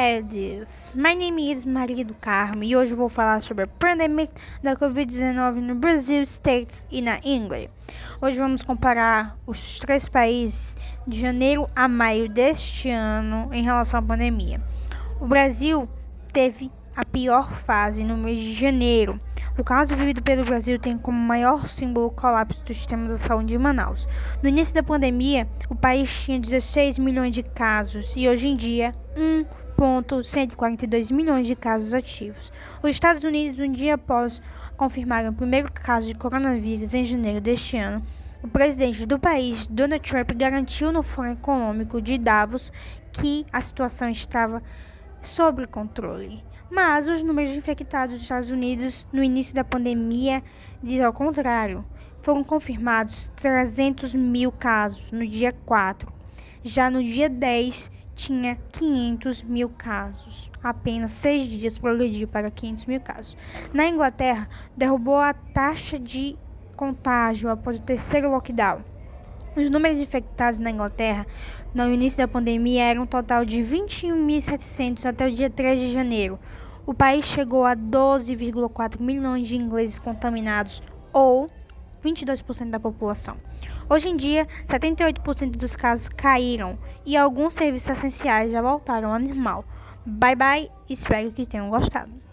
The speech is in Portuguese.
guys, my name is Maria do Carmo e hoje vou falar sobre a pandemia da Covid-19 no Brasil, States e na Inglaterra. Hoje vamos comparar os três países de janeiro a maio deste ano em relação à pandemia. O Brasil teve a pior fase no mês de janeiro. O caso vivido pelo Brasil tem como maior símbolo o colapso do sistema da saúde de Manaus. No início da pandemia, o país tinha 16 milhões de casos e hoje em dia 1,142 milhões de casos ativos. Os Estados Unidos, um dia após confirmar o primeiro caso de coronavírus em janeiro deste ano, o presidente do país, Donald Trump, garantiu no Fórum Econômico de Davos que a situação estava sob controle. Mas os números de infectados dos Estados Unidos no início da pandemia diz ao contrário. Foram confirmados 300 mil casos no dia 4. Já no dia 10, tinha 500 mil casos. Apenas seis dias progrediu para 500 mil casos. Na Inglaterra, derrubou a taxa de contágio após o terceiro lockdown. Os números de infectados na Inglaterra no início da pandemia eram um total de 21.700 até o dia 3 de janeiro. O país chegou a 12,4 milhões de ingleses contaminados, ou 22% da população. Hoje em dia, 78% dos casos caíram e alguns serviços essenciais já voltaram ao normal. Bye bye, espero que tenham gostado.